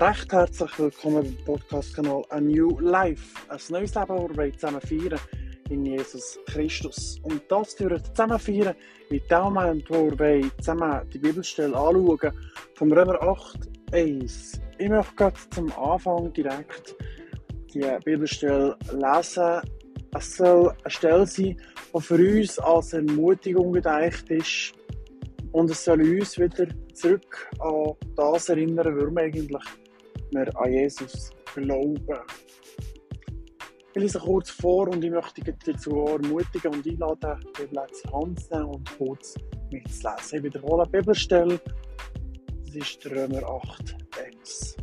recht herzlich willkommen beim Podcast-Kanal A New Life. Ein neues Leben, das wir zusammen feiern in Jesus Christus. Und das für zusammen feiern mit dem Moment, wo wir zusammen die Bibelstelle anschauen, vom Römer 8, 1. Ich möchte zum Anfang direkt die Bibelstelle lesen. Es soll eine Stelle sein, die für uns als Ermutigung gedacht ist, und es soll uns wieder zurück an das erinnern, warum eigentlich wir an Jesus glauben. Ich lese kurz vor und ich möchte dich dazu ermutigen und einladen, die Bibel Hand zu nehmen und kurz mitzulesen. Ich wiederhole die Bibelstelle. Das ist Römer 8, 1.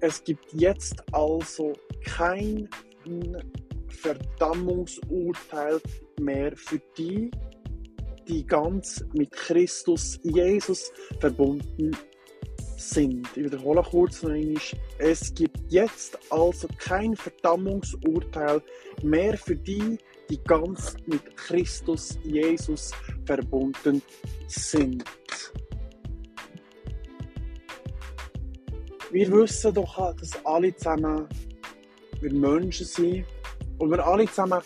Es gibt jetzt also kein Verdammungsurteil mehr für die, die ganz mit Christus Jesus verbunden sind. Ich wiederhole kurz noch einmal. Es gibt jetzt also kein Verdammungsurteil mehr für die, die ganz mit Christus Jesus verbunden sind. Wir wissen doch, dass alle zusammen wir Menschen sind und wir alle zusammen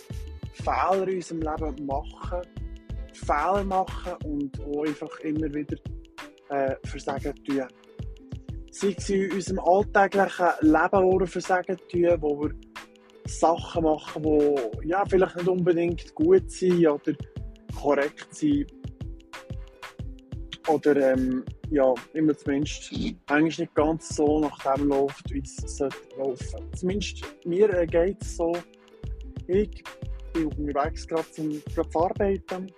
Fehler in unserem Leben machen, Fehler machen und auch einfach immer wieder äh, Versagen tun. Sei es in unserem alltäglichen Leben, wo wir Versagen tun, wo wir Sachen machen, die ja, vielleicht nicht unbedingt gut sind oder korrekt sind. Oder ähm, ja, immer zumindest eigentlich nicht ganz so nach dem läuft, wie es sollte laufen. Zumindest mir äh, geht es so. Ich bin unterwegs gerade zum, gerade zu arbeiten.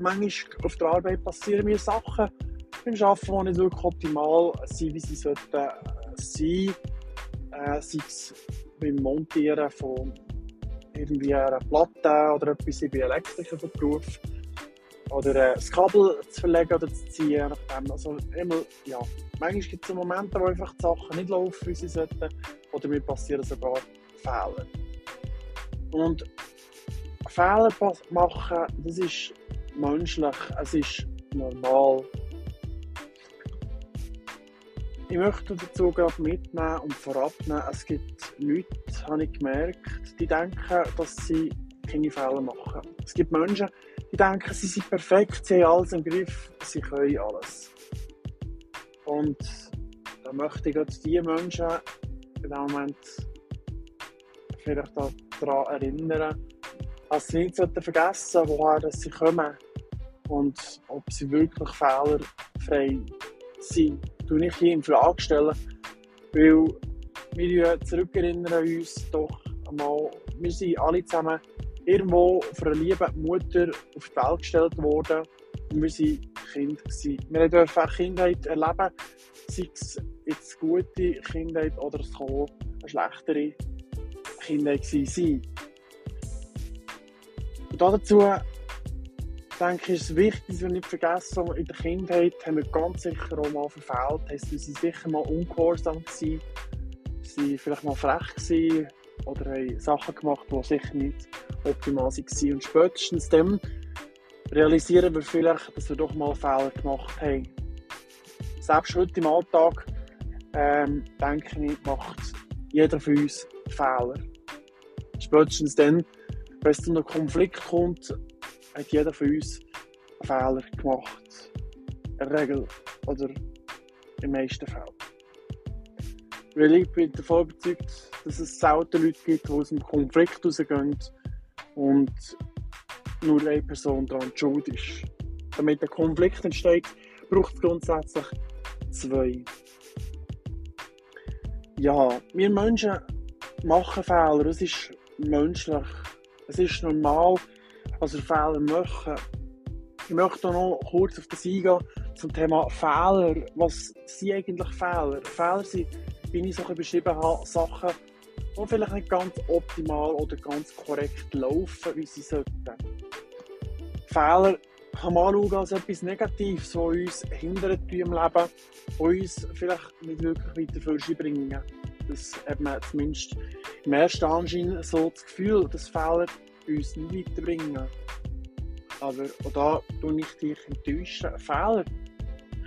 Manchmal auf der Arbeit passieren mir Sachen beim Arbeiten, die nicht wirklich optimal sind, wie sie sollten äh, sein. Äh, sei es beim Montieren von irgendwie einer Platte oder etwas, ich bin Elektriker von Beruf oder äh, das Kabel zu verlegen oder zu ziehen. Also immer, ja, manchmal gibt es Momente, wo einfach die Sachen nicht laufen, wie sie sollten, oder mir passieren sogar Fehler. Und Fehler machen, das ist menschlich, es ist normal. Ich möchte dazu gerade mitnehmen und vorabnehmen, es gibt Leute, habe ich gemerkt, die denken, dass sie keine Fehler machen. Es gibt Menschen, die denken, sie sind perfekt, sie haben alles im Griff, sie können alles. Und da möchte ich jetzt die Menschen in dem Moment vielleicht daran erinnern, dass sie nicht vergessen woher sie kommen und ob sie wirklich fehlerfrei sind. Das ich hier in Frage stellen, weil wir zurückerinnern uns doch einmal, wir sind alle zusammen irgendwo von einer lieben Mutter auf die Welt gestellt worden und wir waren Kinder. Gewesen. Wir dürfen auch Kindheit erleben, sei es jetzt gute Kindheit oder es kann eine schlechtere Kindheit sein. Und dazu denke ich, ist es wichtig, wir nicht vergessen, in der Kindheit haben wir ganz sicher auch mal verfehlt. Wir sind sicher mal ungehorsam gewesen, vielleicht mal frech gewesen oder haben Sachen gemacht, die sicher nicht optimal waren. Und spätestens dann realisieren wir vielleicht, dass wir doch mal Fehler gemacht haben. Selbst heute im Alltag, ähm, denke ich, macht jeder von uns Fehler. Spätestens dann, wenn es zu einem Konflikt kommt, hat jeder von uns einen Fehler gemacht. In der Regel oder im meisten Fällen. Weil ich bin davon überzeugt, dass es selten Leute gibt, die aus dem Konflikt rausgehen und nur eine Person daran schuld ist. Damit ein Konflikt entsteht, braucht es grundsätzlich zwei. Ja, wir Menschen machen Fehler, es ist menschlich, es ist normal, dass wir Fehler machen. Ich möchte noch kurz auf das eingehen zum Thema Fehler. Was sind eigentlich Fehler? Fehler sind, wie ich so beschrieben habe, Sachen, die vielleicht nicht ganz optimal oder ganz korrekt laufen, wie sie sollten. Fehler kann man anschauen als etwas Negatives, das uns hindert im Leben, und uns vielleicht nicht wirklich weiter vorbringen. Das hat man zumindest im ersten Anschein so das Gefühl, dass Fehler uns nicht weiterbringen. Aber auch da tue ich dich enttäuschen. Fehler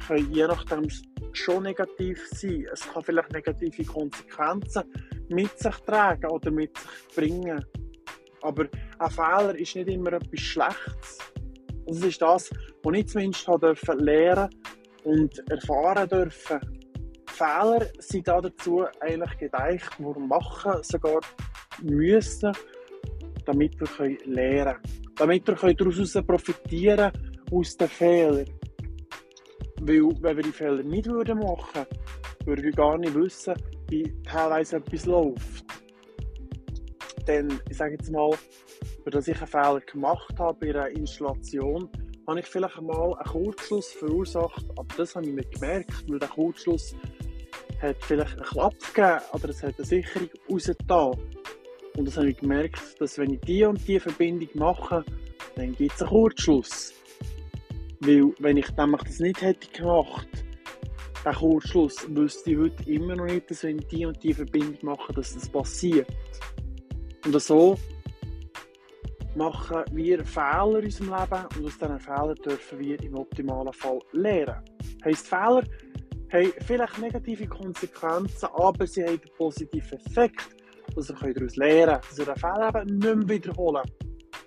können je nachdem schon negativ sein. Es kann vielleicht negative Konsequenzen mit sich tragen oder mit sich bringen. Aber ein Fehler ist nicht immer etwas Schlechtes. Das ist das, was ich zumindest durfte lernen und erfahren dürfen. Fehler sind dazu eigentlich gedacht, die machen sogar müssen, damit wir lernen können. Damit wir daraus profitieren aus den Fehlern. Weil, wenn wir die Fehler nicht machen würden, würden wir gar nicht wissen, wie teilweise etwas läuft. Denn, ich sage jetzt mal, dass ich einen Fehler gemacht habe bei einer Installation, habe ich vielleicht einmal einen Kurzschluss verursacht, aber das habe ich nicht gemerkt, weil der Kurzschluss hat vielleicht einen Klapp gegeben oder es hat eine Sicherung rausgetan. Und das habe ich gemerkt, dass wenn ich die und die Verbindung mache, dann gibt es einen Kurzschluss. Weil, wenn ich nämlich das nicht hätte gemacht, den Kurzschluss, wüsste ich heute immer noch nicht, dass wenn ich die und die Verbindung mache, dass das passiert. Und so machen wir Fehler in unserem Leben und aus diesen Fehlern dürfen wir im optimalen Fall lernen. Heißt Fehler haben vielleicht negative Konsequenzen, aber sie haben einen positiven Effekt, dass wir daraus lernen können, dass wir den Fehler eben nicht mehr wiederholen.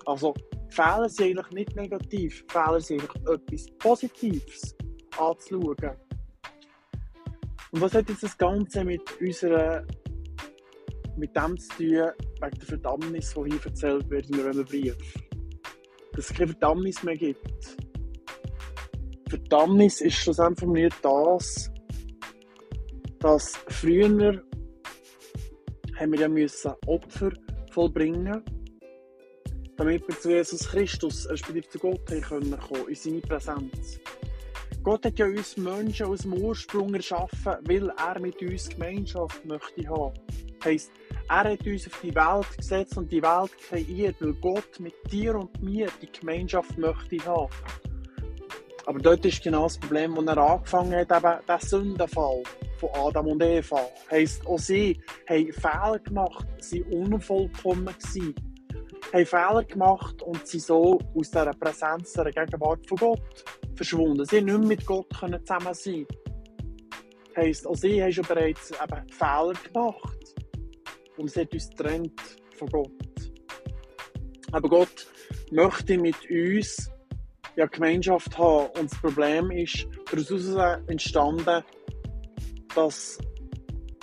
Also Fehler sind eigentlich nicht negativ, Fehler sind eigentlich etwas Positives anzuschauen. Und was hat jetzt das Ganze mit unserer mit dem zu tun, wegen der Verdammnis, die hier erzählt wird in einem Brief? Dass es keine Verdammnis mehr gibt. Verdammnis ist schlussendlich nicht das, dass früher haben wir ja müssen Opfer vollbringen damit wir zu Jesus Christus, respektive zu Gott, kommen können, in seine Präsenz. Gott hat ja uns Menschen aus dem Ursprung erschaffen, weil er mit uns Gemeinschaft möchte haben. Das heisst, er hat uns auf die Welt gesetzt und die Welt kreiert, weil Gott mit dir und mir die Gemeinschaft möchte haben. Aber dort ist genau das Problem, wo er angefangen hat, eben der Sündenfall von Adam und Eva. Heisst, auch sie haben Fehler gemacht, sie unvollkommen gewesen, haben Fehler gemacht und sind so aus dieser Präsenz, der Gegenwart von Gott verschwunden. Sie haben nicht mit Gott zusammen sein Heisst, auch sie haben schon bereits eben Fehler gemacht und es hat uns getrennt von Gott. Aber Gott möchte mit uns ja Gemeinschaft haben und das Problem ist daraus entstanden, dass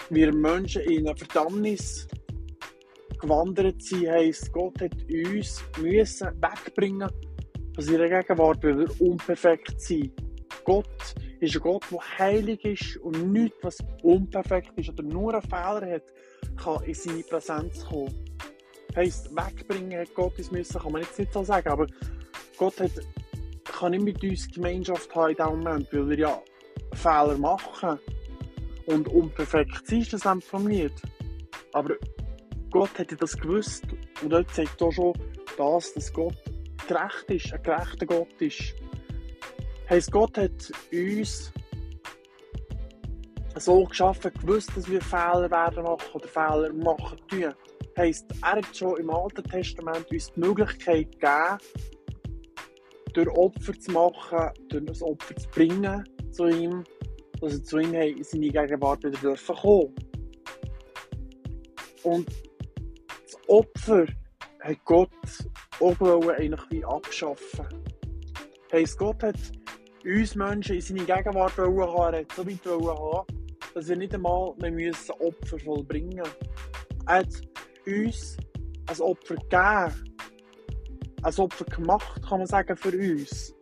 wir Menschen in eine Verdammnis gewandert sind, heisst, Gott hat uns müssen wegbringen von seiner Gegenwart, weil wir unperfekt sind. Gott ist ein Gott, der heilig ist und nichts, was unperfekt ist oder nur einen Fehler hat, kann in seine Präsenz kommen. Heisst, wegbringen hat Gott uns müssen, kann man jetzt nicht so sagen, aber Gott hat, kann nicht mit uns Gemeinschaft haben in diesem Moment, weil wir ja Fehler machen und unperfekt ist das einfach nicht. Aber Gott hätte das gewusst und dort zeigt auch schon das, dass Gott gerecht ist, ein gerechter Gott ist. Heißt, Gott hat uns so geschaffen, gewusst, dass wir Fehler werden machen oder Fehler machen tun. Heißt, er hat schon im Alten Testament uns die Möglichkeit gegeben, durch Opfer zu machen, durch das Opfer zu bringen zu ihm, er zu ihm in seine Gegenwart wieder dürfen kommen. Und das Opfer hat Gott auch eigentlich wie abschaffen. Heisst, Gott hat uns Menschen in seine Gegenwart haben, er hat so weit haben, dass wir nicht einmal mehr müssen Opfer vollbringen müssen. Er hat uns ein Opfer gegeben, ein Opfer gemacht, kann man sagen, für uns.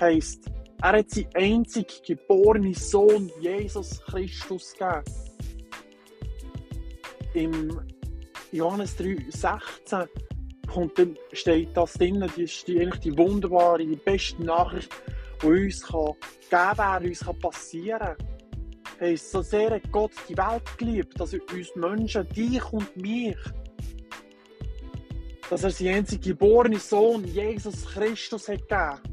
Heisst, er hat seinen einzig geborenen Sohn, Jesus Christus, gegeben. Im Johannes 3, 16 kommt dann, steht das drin, das ist die, eigentlich die wunderbare, die beste Nachricht, die uns kann geben kann, uns kann passieren kann. Heisst, so sehr hat Gott die Welt geliebt, dass er uns Menschen, dich und mich, dass er seinen einzigen geborenen Sohn, Jesus Christus, hat gegeben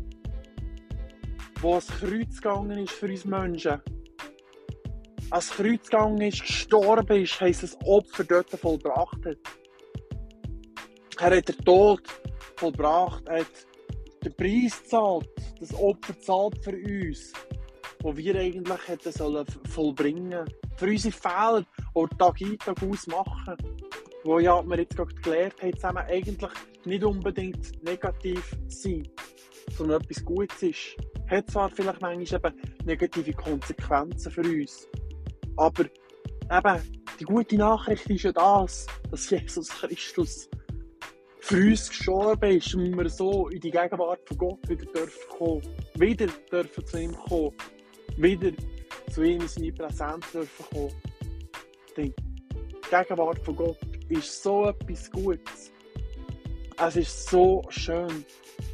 wo ans Kreuz gegangen ist für uns Menschen. Ans Kreuz gegangen ist, gestorben ist, heisst das Opfer dort vollbracht hat. Er hat den Tod vollbracht, er hat den Preis gezahlt, das Opfer zahlt für uns, wo wir eigentlich hätten sollen vollbringen. Für unsere Fehler, die Tag ein, Tag aus machen. Wo ja, wir jetzt gerade gelernt haben, zusammen eigentlich nicht unbedingt negativ sein, sondern etwas Gutes ist. Hat zwar vielleicht manchmal eben negative Konsequenzen für uns, aber eben, die gute Nachricht ist ja das, dass Jesus Christus für uns gestorben ist und wir so in die Gegenwart von Gott wieder dürfen kommen. Wieder dürfen zu ihm kommen. Wieder zu ihm in seine Präsenz dürfen kommen. Die Gegenwart von Gott ist so etwas Gutes. Es ist so schön.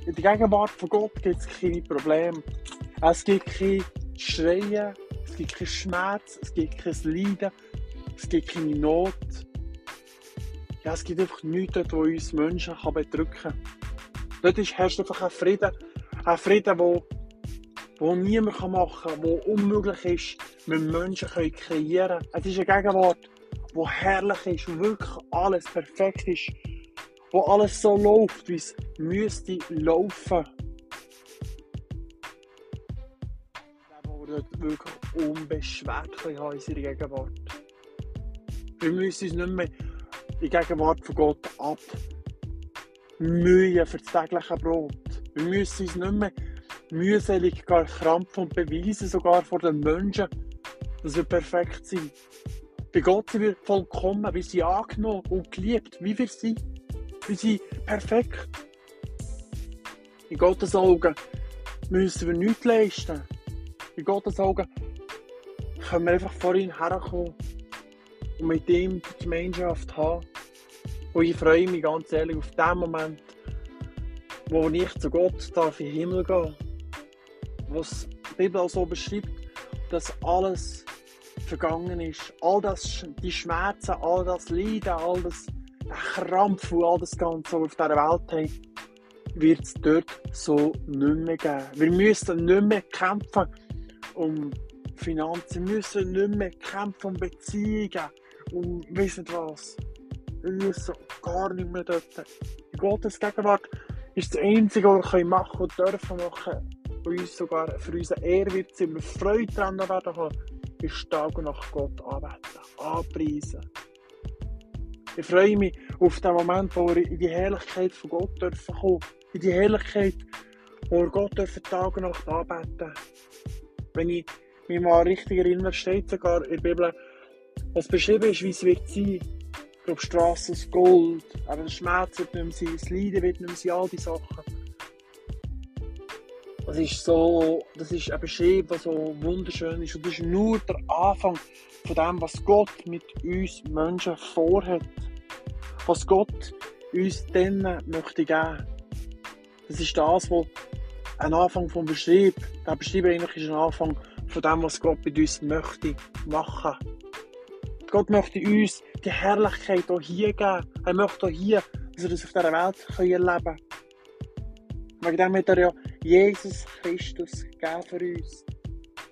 In der Gegenwart von Gott gibt es keine Probleme. Es gibt keine Schreien, es gibt keinen Schmerz, es gibt kein Leiden, es gibt keine Not. Ja, es gibt einfach nichts dort, was uns Menschen kann bedrücken kann. Dort herrscht einfach ein Frieden. Ein Frieden, wo, wo niemand machen kann, der unmöglich ist, mit Menschen können kreieren. Es ist eine Gegenwart, die herrlich ist, wo wirklich alles perfekt ist, wo alles so läuft, wie es müsste laufen. Wir dort wirklich unbeschwert haben in unserer Gegenwart. Wir müssen uns nicht mehr in die Gegenwart von Gott abmühen für das tägliche Brot. Wir müssen uns nicht mehr mühselig krampfen und beweisen, sogar vor den Menschen, dass wir perfekt sind. Bei Gott sind wir vollkommen, wir sind angenommen und geliebt, wie wir sind. Wir sind perfekt. In Gottes Augen müssen wir nichts leisten. In Gottes Augen können wir einfach vor ihn herkommen und mit ihm die Gemeinschaft haben. Und ich freue mich ganz ehrlich auf den Moment, wo ich zu Gott darf in den Himmel gehen Was die Bibel auch so beschreibt, dass alles vergangen ist. All das, die Schmerzen, all das Leiden, all das Krampf all das Ganze, was auf dieser Welt haben, wird es dort so nicht mehr geben. Wir müssen nicht mehr kämpfen um Finanzen, wir müssen nicht mehr kämpfen um Beziehungen, und weiss nicht was. Wir müssen gar nicht mehr dort. In Gottes Gegenwart ist das Einzige, was wir machen und dürfen machen, und uns sogar für unsere Ehre wird sein, wir Freude daran werden ist Tag und Nacht Gott anbeten, anpreisen. Ich freue mich auf den Moment, wo wir in die Herrlichkeit von Gott dürfen kommen. In die Herrlichkeit, wo wir Gott dürfen Tag und Nacht anbeten. Wenn ich mich mal richtig erinnere, steht sogar in der Bibel, was beschrieben ist, wie es wird sein. Ich glaube, Straße aus Gold, aber der Schmerz wird nicht mehr sein, das Leiden wird nicht mehr sein, all diese Sachen. Das ist so, das ist ein Beschrieb, was so wunderschön ist. Und das ist nur der Anfang von dem, was Gott mit uns Menschen vorhat. Was Gott uns dann möchte geben. Das ist das, was ein Anfang vom Beschrieb, der Beschrieb eigentlich ist ein Anfang von dem, was Gott mit uns möchte machen. Gott möchte uns die Herrlichkeit auch hier geben. Er möchte auch hier, dass wir das auf dieser Welt erleben können. Wegen dem hat er ja Jesus Christus gegeben für uns.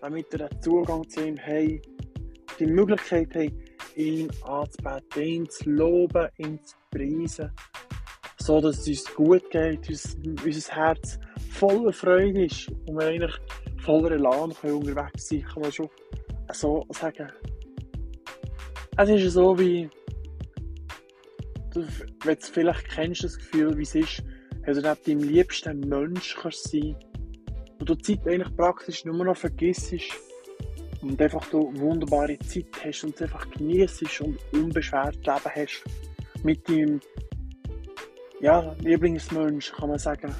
Damit wir den Zugang zu ihm haben. Die Möglichkeit haben, ihn anzubeten, ihn zu loben, ihn zu preisen. So dass es uns gut geht, uns, unser Herz voller Freude ist und wir eigentlich voller Elan unterwegs sein können, kann man schon so sagen. Es ist so wie, du, wenn du vielleicht kennst das Gefühl, wie es ist, wenn du neben deinem liebsten Mensch kannst und du die Zeit eigentlich praktisch nur noch vergisst und einfach du wunderbare Zeit hast und es einfach genießt und unbeschwert Leben hast mit deinem ja, Lieblingsmensch, kann man sagen.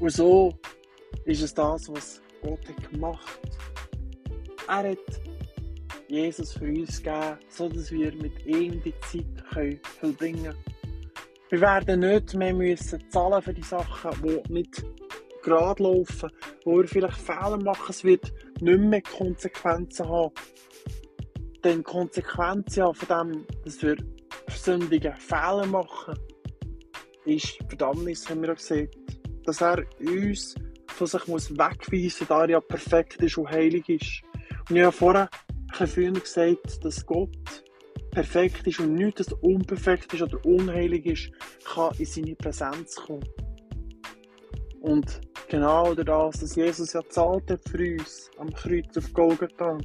Und so ist es das, was Gott hat gemacht er hat Jesus für uns gegeben, sodass wir mit ihm die Zeit können vollbringen können. Wir werden nicht mehr müssen zahlen für die Sachen, die nicht gerade laufen, wo wir vielleicht Fehler machen. Es wird nicht mehr Konsequenzen haben. Denn Konsequenzen von dem, dass wir sündige Fehler machen, ist Verdammnis, haben wir auch gesehen. Dass er uns von sich muss wegweisen muss, da er ja perfekt ist und heilig ist. Und ich habe vorher ein früher gesagt, dass Gott perfekt ist und nichts, das unperfekt ist oder unheilig ist, kann in seine Präsenz kommen. Und genau das, dass Jesus ja zahlt hat für uns am Kreuz auf Golgatha,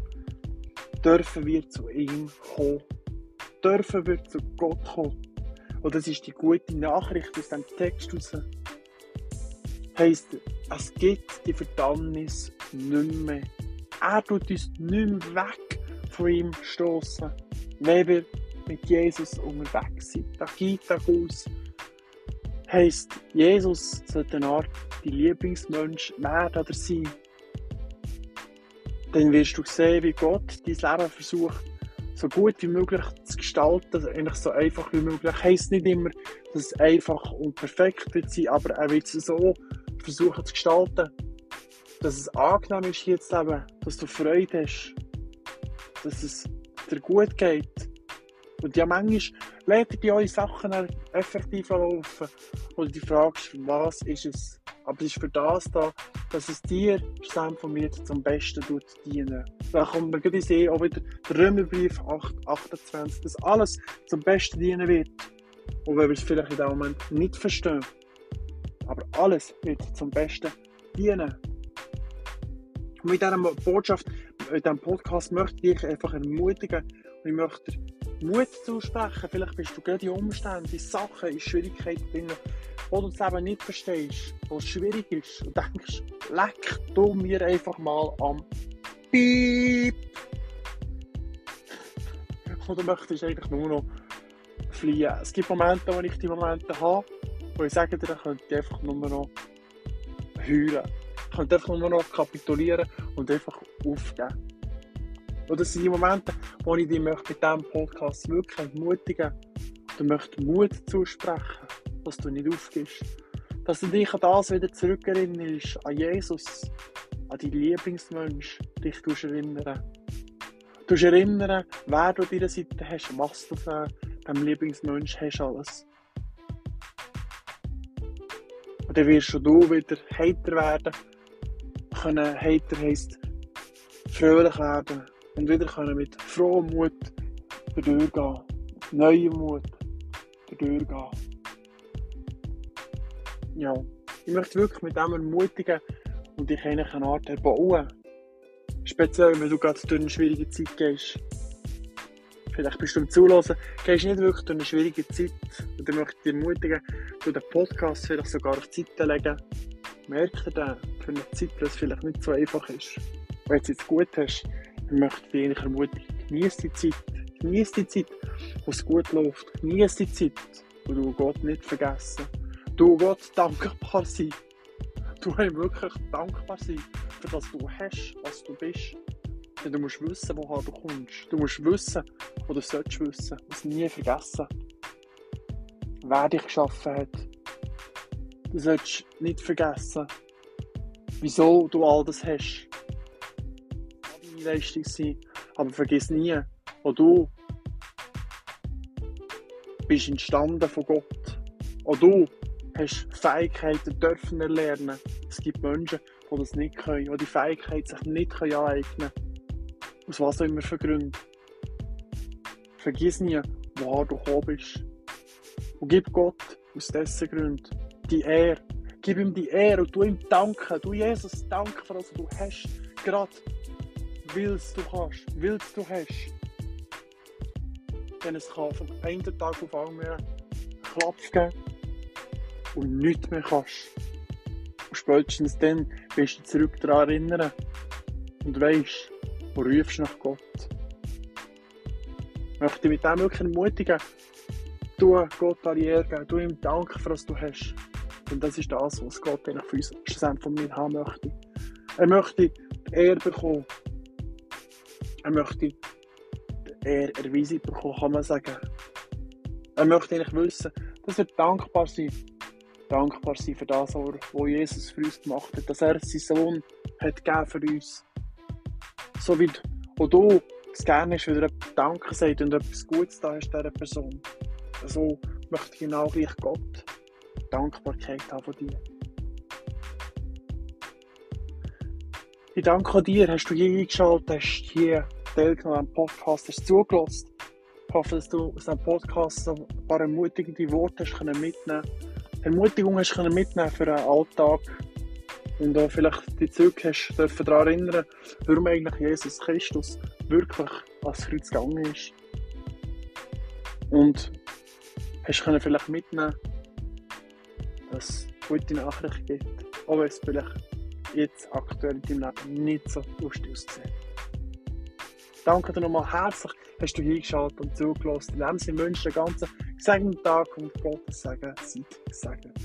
dürfen wir zu ihm kommen. Dürfen wir zu Gott kommen. Und das ist die gute Nachricht aus dem Text heraus. Heißt, es gibt die Verdammnis nicht mehr. Er tut uns nicht mehr weg von ihm stoßen, wenn wir mit Jesus unterwegs sind. Da geht er aus. Heißt, Jesus sollte eine Art die Lieblingsmensch werden oder sein. Dann wirst du sehen, wie Gott dein Leben versucht, so gut wie möglich zu gestalten, eigentlich so einfach wie möglich. Heißt nicht immer, dass es einfach und perfekt wird sein, aber er wird es so versuchen zu gestalten, dass es angenehm ist hier zu leben, dass du Freude hast, dass es dir gut geht. Und ja, manchmal lädt dir eure Sachen effektiv laufen oder die fragst, für was ist es? Aber es ist für das da, dass es dir zusammen von mir zum Besten tut dienen. Da kommt man gerade sehen, auch wieder der Römerbrief 8, 28, dass alles zum Besten dienen wird. Und wenn wir es vielleicht in dem Moment nicht verstehen. Aber alles wird zum Besten dienen. Und mit dieser Botschaft, mit diesem Podcast möchte ich dich einfach ermutigen und ich möchte Mut zusprechen. Vielleicht bist du gerade in Umständen, in Sachen, in Schwierigkeiten drin, wo du das eben nicht verstehst, wo es schwierig ist und denkst, leck du mir einfach mal am Piep. Oder möchtest du eigentlich nur noch fliehen? Es gibt Momente, wo ich die Momente habe, wo ich sage dir, ich könnte einfach nur noch heulen. Ich könnte einfach nur noch kapitulieren und einfach aufgeben. Und das sind die Momente, wo ich dich mit diesem Podcast wirklich ermutigen und möchte Mut zusprechen, dass du nicht aufgibst. Dass du dich an das wieder zurückerinnerst, an Jesus, an deinen Lieblingsmensch, dich erinnern. Du erinnern, wer du an deiner Seite hast, was du für deinem Lieblingsmensch hast alles. Und dann wirst du wieder heiter werden. Können, heiter heisst fröhlich werden und wieder können mit frohem Mut durchgehen. Neuem Mut durchgehen. Ja, ich möchte wirklich mit dem ermutigen und dich eigentlich eine Art erbauen. Speziell, wenn du gerade durch eine schwierige Zeit gehst. Vielleicht bist du im Zulassen, gehst nicht wirklich durch eine schwierige Zeit. Und dann möchte ich dich ermutigen, du den Podcast vielleicht sogar auf die Seite legen. Merke dir für eine Zeit, dass es vielleicht nicht so einfach ist. Wenn du es jetzt gut hast, dann möchte ich ermutigen, genieße die Zeit. Genieße die Zeit, wo es gut läuft. Genieße die Zeit, wo du Gott nicht vergessen. Du Gott dankbar sein. Du ihm wirklich dankbar sein, für das du hast, was du bist. Denn du musst wissen, woher du kommst. Du musst wissen, wo du sollst wissen. Musst nie vergessen, wer dich geschaffen hat. Du sollst nicht vergessen, wieso du all das hast. Leistung sein. Aber vergiss nie, wo du bist entstanden von Gott. Auch du hast Fähigkeiten dürfen erlernen. Es gibt Menschen, die das nicht können, die die Fähigkeit sich nicht aneignen können. Aus was auch immer für Gründen. Vergiss nie, woher du gekommen bist. Und gib Gott aus dessen Gründen die Ehre. Gib ihm die Ehre und du ihm danken. Du Jesus, danke für das, was du hast. Gerade willst du kannst, willst du hast. Denn es kann von einem Tag auf anderen Klaps geben und nichts mehr kannst. Und spätestens dann wirst du zurück daran erinnern und weißt, wo rufst nach Gott. Ich möchte mit dem wirklich ermutigen, du Gott alle Ehre geben, du ihm danken für was du hast. Und das ist das, was Gott eigentlich für uns schlussendlich von mir haben möchte. Er möchte die Ehre bekommen. Er möchte die Ehre erweisen bekommen, kann man sagen. Er möchte eigentlich wissen, dass wir dankbar sind. Dankbar sein für das, was Jesus für uns gemacht hat. Dass er seinen Sohn hat gegeben für uns. So wie auch du es gerne ist, wenn er Danke sagt und etwas Gutes da hast dieser Person. So möchte genau gleich Gott Dankbarkeit haben von dir. Ich danke dir, hast du hier eingeschaltet, hast hier teilgenommen am Podcast, hast zugelassen. Ich hoffe, dass du aus diesem Podcast ein paar ermutigende Worte hast mitnehmen Ermutigung hast mitnehmen für einen Alltag und auch vielleicht die Züge hast dürfen daran erinnern, warum eigentlich Jesus Christus wirklich ans Kreuz gegangen ist. Und hast können vielleicht mitnehmen, dass es gute Nachricht gibt, auch wenn es vielleicht jetzt aktuell in deinem Leben nicht so lustig aussieht. Danke dir nochmal herzlich, hast du hingeschaut und zugelassen. In diesem Sinne wünsche ich einen ganz gesegneten Tag und Gottes Segen seid gesegnet.